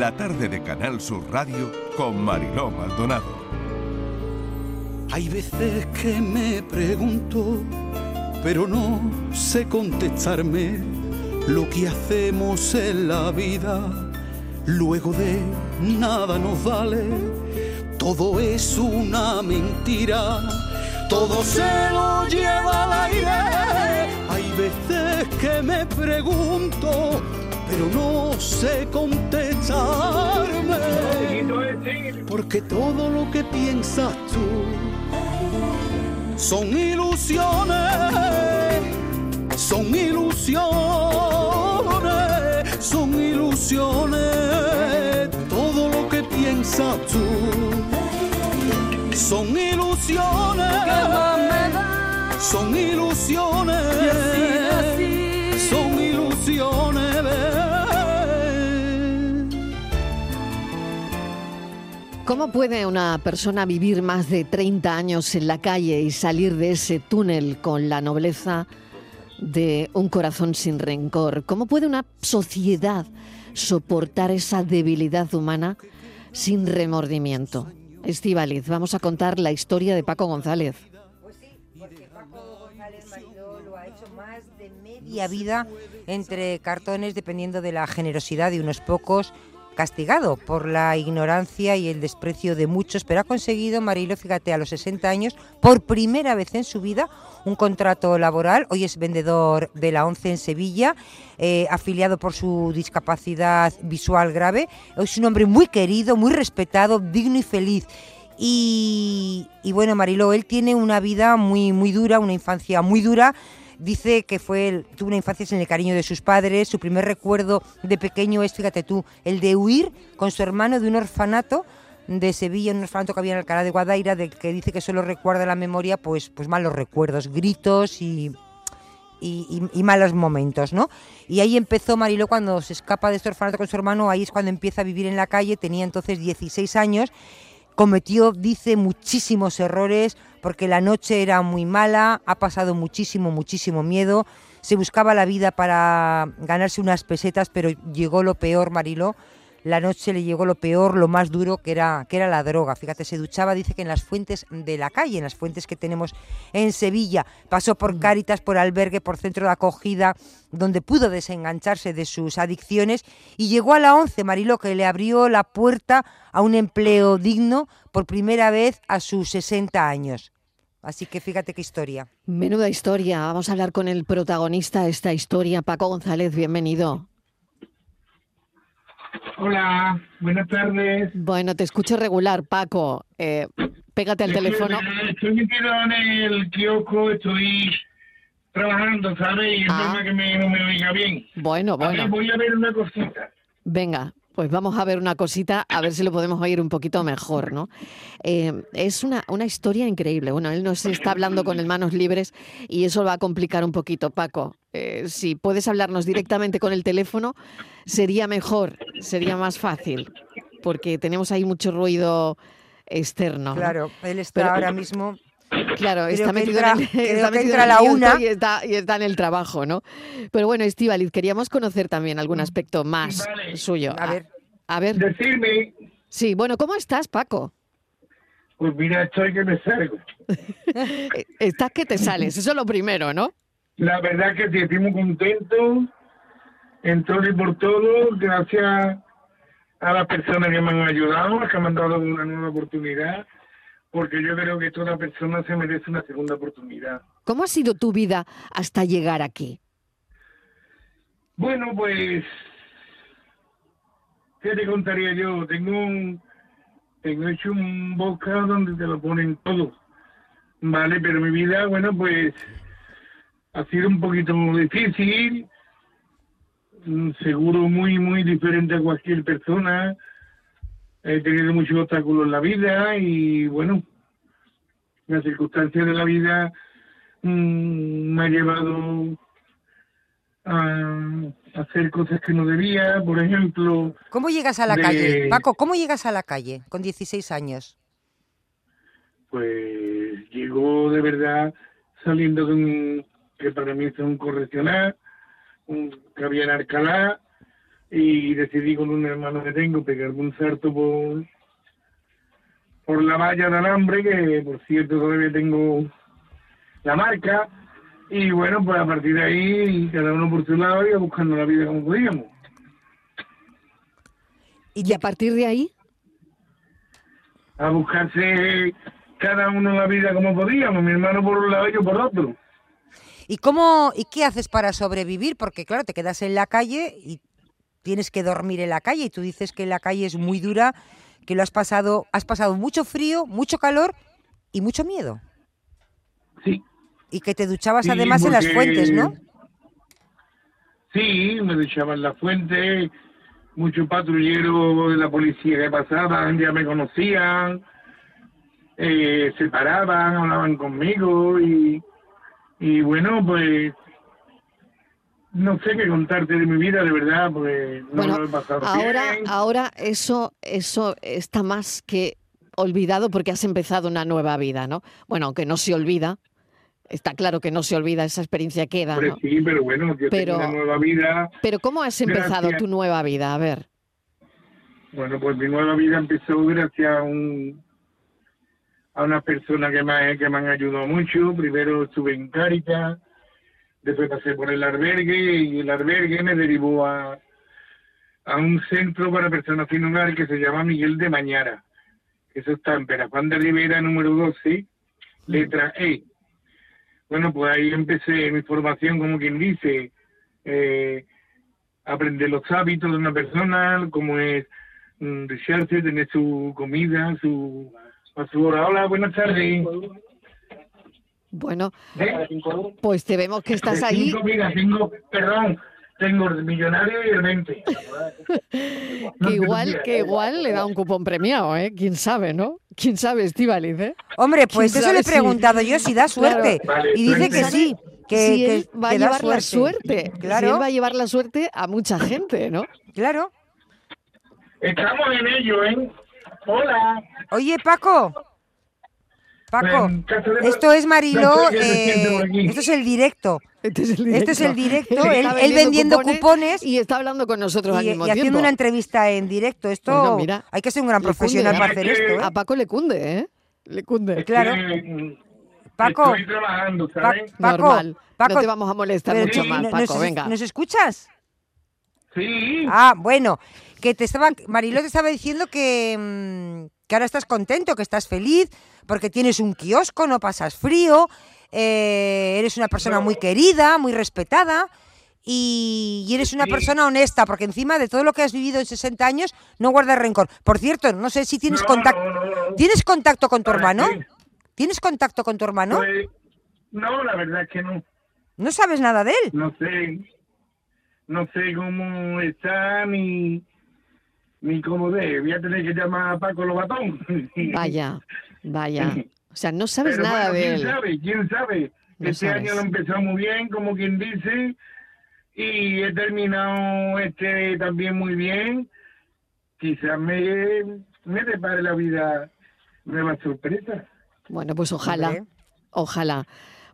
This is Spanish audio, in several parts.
la tarde de Canal Sur Radio con Mariló Maldonado. Hay veces que me pregunto, pero no sé contestarme lo que hacemos en la vida. Luego de nada nos vale, todo es una mentira, todo se lo lleva al aire. Hay veces que me pregunto, pero no sé contestarme. Porque todo lo que piensas tú son ilusiones, son ilusiones, son ilusiones. Todo lo que piensas tú son ilusiones, son ilusiones, ¿Cómo puede una persona vivir más de 30 años en la calle y salir de ese túnel con la nobleza de un corazón sin rencor? ¿Cómo puede una sociedad soportar esa debilidad humana sin remordimiento? Estivaliz, vamos a contar la historia de Paco González. Pues sí, porque Paco González Mariló lo ha hecho más de media vida entre cartones, dependiendo de la generosidad de unos pocos, castigado por la ignorancia y el desprecio de muchos, pero ha conseguido, Marilo, fíjate, a los 60 años, por primera vez en su vida, un contrato laboral. Hoy es vendedor de la ONCE en Sevilla, eh, afiliado por su discapacidad visual grave. Es un hombre muy querido, muy respetado, digno y feliz. Y, y bueno, Marilo, él tiene una vida muy, muy dura, una infancia muy dura. Dice que fue el- tuvo una infancia sin el cariño de sus padres. Su primer recuerdo de pequeño es, fíjate tú, el de huir con su hermano de un orfanato de Sevilla, un orfanato que había en Alcalá de Guadaira, del que dice que solo recuerda la memoria, pues, pues malos recuerdos, gritos y, y, y- malos momentos, ¿no? Y ahí empezó Mariló cuando se escapa de este orfanato con su hermano, ahí es cuando empieza a vivir en la calle, tenía entonces 16 años, cometió, dice, muchísimos errores, porque la noche era muy mala, ha pasado muchísimo, muchísimo miedo, se buscaba la vida para ganarse unas pesetas, pero llegó lo peor, Mariló, la noche le llegó lo peor, lo más duro, que era, que era la droga. Fíjate, se duchaba, dice que en las fuentes de la calle, en las fuentes que tenemos en Sevilla. Pasó por Cáritas, por albergue, por centro de acogida, donde pudo desengancharse de sus adicciones y llegó a la 11, Mariló, que le abrió la puerta a un empleo digno por primera vez a sus 60 años. Así que fíjate qué historia. Menuda historia. Vamos a hablar con el protagonista de esta historia, Paco González. Bienvenido. Hola, buenas tardes. Bueno, te escucho regular, Paco. Eh, pégate al Estoy- teléfono. Estoy metido en el kiosco, estoy trabajando, ¿sabes? Y es Ah. que me, no me oiga bien. Bueno, A ver, bueno. voy a ver una cosita. Venga, pues vamos a ver una cosita, a ver si lo podemos oír un poquito mejor, ¿no? Eh, es una, una historia increíble. Bueno, él nos está hablando con el manos libres y eso va a complicar un poquito, Paco. Eh, si puedes hablarnos directamente con el teléfono, sería mejor, sería más fácil, porque tenemos ahí mucho ruido externo. ¿no? Claro, él está Pero- ahora mismo Claro, Creo está que metido entra- en el, está que metido entra en la una. y está, y está en el trabajo, ¿no? Pero bueno, Estíbaliz, queríamos conocer también algún aspecto más Vale. suyo. A ver. A ver, Decirme, sí, bueno, ¿cómo estás, Paco? pues mira, estoy que me salgo. Estás que te sales, eso es lo primero, ¿no? La verdad que sí, estoy muy contento en todo y por todo, gracias a las personas que me han ayudado, que me han dado una nueva oportunidad, porque yo creo que toda persona se merece una segunda oportunidad. ¿Cómo ha sido tu vida hasta llegar aquí? Bueno, pues, ¿qué te contaría yo? Tengo un, tengo hecho un bocado donde te lo ponen todo, ¿vale? Pero mi vida, bueno, pues, ha sido un poquito difícil, seguro muy, muy diferente a cualquier persona. He tenido muchos obstáculos en la vida y, bueno, las circunstancias de la vida mm, me ha llevado a hacer cosas que no debía, por ejemplo, ¿Cómo llegas a la de- calle? Paco, ¿cómo llegas a la calle con 16 años? pues llegó de verdad saliendo de un, que para mí es un correccional, un, que había en Alcalá, y decidí con un hermano que tengo pegarme un salto por, por la valla de alambre, que por cierto todavía tengo la marca, y bueno, pues a partir de ahí, cada uno por su lado, iba buscando la vida como podíamos. ¿Y a partir de ahí? A buscarse cada uno la vida como podíamos, mi hermano por un lado y yo por otro. ¿Y cómo y qué haces para sobrevivir? Porque claro, te quedas en la calle y tienes que dormir en la calle y tú dices que la calle es muy dura, que lo has pasado, has pasado mucho frío, mucho calor y mucho miedo. Sí. Y que te duchabas además en las fuentes, ¿no? Sí, me duchaba en las fuentes, muchos patrulleros de la policía que pasaban ya me conocían, eh, se paraban, hablaban conmigo y, y bueno, pues no sé qué contarte de mi vida, de verdad, porque no bueno, lo he pasado ahora, bien. ahora eso, eso está más que olvidado porque has empezado una nueva vida, ¿no? Bueno, aunque no se olvida, está claro que no se olvida, esa experiencia queda, ¿no? sí, pero bueno, yo Pero- tengo una nueva vida. Pero ¿cómo has empezado Gracias. tu nueva vida? A ver. Bueno, pues mi nueva vida empezó gracias a un a una persona que me, que me han ayudado mucho. Primero estuve en Cáritas, después pasé por el albergue y el albergue me derivó a, a un centro para personas sin hogar que se llama Miguel de Mañara. Eso está en Perafán de Rivera, número 12, letra E. Bueno, pues ahí empecé mi formación, como quien dice, eh, aprender los hábitos de una persona, como es mm, ducharse, tener su comida, su, a su hora. Hola, buenas tardes. Bueno, ¿Eh? pues te vemos que estás ahí. cinco, mira, tengo, perdón, tengo el millonario y el 20. No Que te igual, que igual le da un cupón premiado, ¿eh? ¿Quién sabe, no? ¿Quién sabe, Estíbaliz, eh? Hombre, pues ¿Quién eso le he si- preguntado yo si da suerte. Vale, y dice que suerte. sí, que, si que- él va a que llevar la suerte. Si Claro, él va a llevar la suerte a mucha gente, ¿no? claro. Estamos en ello, ¿eh? Hola. Oye, Paco. Paco, esto es Mariló, eh, esto es el directo. Este es el Este es el directo, él- vendiendo cupones y está hablando con nosotros al Y, mismo y haciendo tiempo. una entrevista en directo. Esto Bueno, mira, hay que ser un gran le cunde, profesional ¿eh? para hacer esto. ¿eh? A Paco le cunde, ¿eh? Le cunde. Claro. Eh, Paco, Estoy trabajando, Pa- ¿sabes? Paco, Normal. Paco, no te vamos a molestar mucho sí, más, ¿nos- Paco, nos, venga. ¿Nos escuchas? Sí. Ah, bueno, que te estaba, Mariló te estaba diciendo que, mm, que ahora estás contento, que estás feliz, porque tienes un kiosco, no pasas frío, eh, eres una persona muy querida, muy respetada. Y, y eres una Sí. persona honesta, porque encima de todo lo que has vivido en 60 años, no guardas rencor. Por cierto, no sé si tienes No, contacto. no, no, no. ¿Tienes contacto con tu ¿Para hermano? ¿Tienes contacto con tu hermano? Pues, no, la verdad es que no. ¿No sabes nada de él? No sé. No sé cómo está ni, ni cómo de. Voy a tener que llamar a Paco Lobatón. Vaya, vaya. O sea, no sabes Pero nada bueno, de quién él. sabe, quién sabe. No este sabes. año lo empezó muy bien, como quien dice, y he terminado este también muy bien. Quizás me, me depare la vida nuevas sorpresas. Bueno, pues ojalá, ojalá.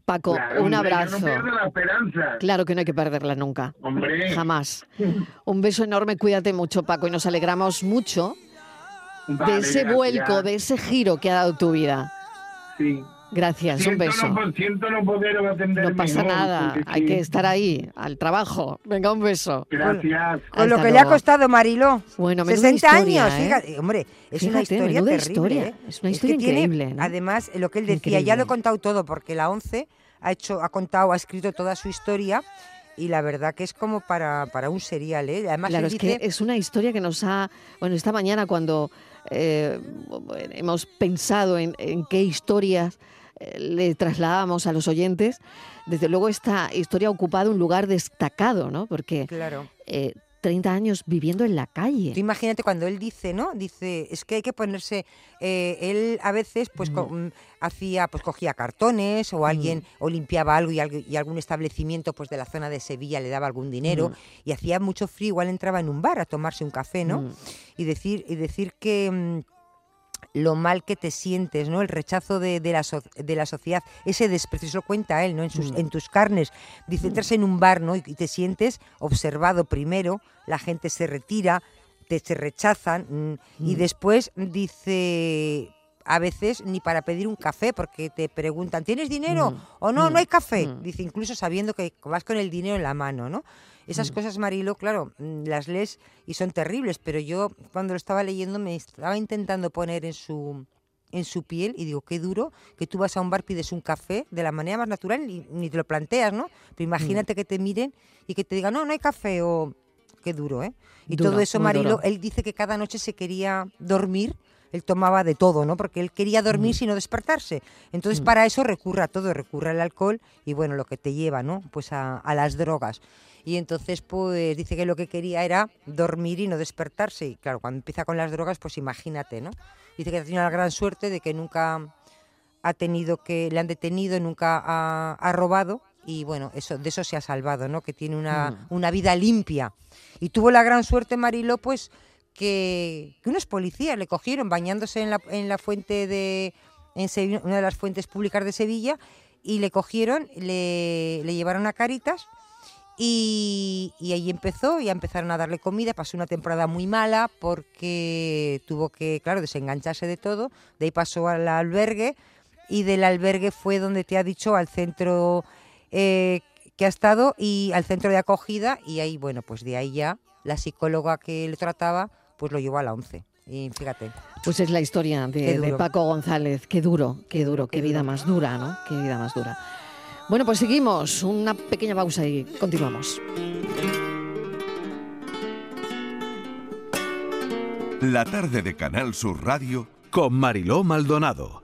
Paco, Claro, un abrazo. No pierdo la esperanza. Claro que no hay que perderla nunca. Hombre, Jamás. Un beso enorme, cuídate mucho, Paco, y nos alegramos mucho de ese gracias. vuelco, de ese giro que ha dado tu vida. Sí. Gracias, un beso. No, siento no poder atender No pasa mejor, nada, hay sí. que estar ahí, al trabajo. Venga, un beso. Gracias. Con lo que le ha costado Mariló. Bueno, menuda 60 historia, años, ¿eh? fíjate, hombre, es una Fíjate, historia menuda terrible. historia, ¿eh? es una que historia tiene, increíble, ¿no? Además, lo que él decía, ya lo he contado todo, porque la 11 ha hecho, ha contado, ha escrito toda su historia y la verdad que es como para, para un serial, ¿eh? Además, Claro, él es dice, que es una historia que nos ha... Bueno, esta mañana cuando eh, hemos pensado en, en qué historias eh, le trasladábamos a los oyentes, desde luego esta historia ha ocupado un lugar destacado, ¿no? Porque claro. eh, 30 años viviendo en la calle. Tú imagínate cuando él dice, ¿no? Dice, es que hay que ponerse, eh, él a veces pues co- mm, hacía, pues cogía cartones o alguien, o limpiaba algo y, algún establecimiento pues de la zona de Sevilla le daba algún dinero y hacía mucho frío, igual entraba en un bar a tomarse un café, ¿no? Mm. Y decir, y decir que mm, lo mal que te sientes, ¿no? El rechazo de, la, de la, sociedad, ese desprecio, eso lo cuenta él, ¿no? En, sus, mm. en tus carnes. Dice, entras en un bar, ¿no? Y, te sientes observado primero, la gente se retira, te se rechazan mm, y mm. después dice a veces ni para pedir un café, porque te preguntan, ¿tienes dinero? o no, no hay café. Dice, incluso sabiendo que vas con el dinero en la mano, ¿no? Esas cosas, Marilo, claro, las lees y son terribles, pero yo cuando lo estaba leyendo me estaba intentando poner en su, en su piel y digo, qué duro que tú vas a un bar, pides un café de la manera más natural y ni te lo planteas, ¿no? Pero imagínate que te miren y que te digan, no, no hay café o qué duro, ¿eh? Y todo eso, Marilo, él dice que cada noche se quería dormir él tomaba de todo, ¿no? Porque él quería dormir sin no despertarse. Entonces, para eso recurre a todo, recurre al alcohol y, bueno, lo que te lleva, ¿no? Pues a, a, las drogas. Y entonces, pues, dice que lo que quería era dormir y no despertarse. Y claro, cuando empieza con las drogas, pues imagínate, ¿no? Dice que ha tenido la gran suerte de que nunca ha tenido que, le han detenido, nunca ha, ha robado y bueno, eso, de eso se ha salvado, ¿no? Que tiene una, mm. una vida limpia. Y tuvo la gran suerte, Mariló, pues que, unos policías le cogieron bañándose en la, en la fuente de, en una de las fuentes públicas de Sevilla, y le cogieron, le, le llevaron a Caritas. Y, y, ahí empezó, ya empezaron a darle comida, pasó una temporada muy mala porque tuvo que, claro, desengancharse de todo, de ahí pasó al albergue y del albergue fue donde te ha dicho al centro eh, que ha estado y al centro de acogida y ahí, bueno, pues de ahí ya la psicóloga que le trataba, pues lo llevó a la 11. Y fíjate. Pues es la historia de, Paco González. Qué duro, qué duro, qué, vida más dura, ¿no? Qué vida más dura. Bueno, pues seguimos. Una pequeña pausa y continuamos. La tarde de Canal Sur Radio con Mariló Maldonado.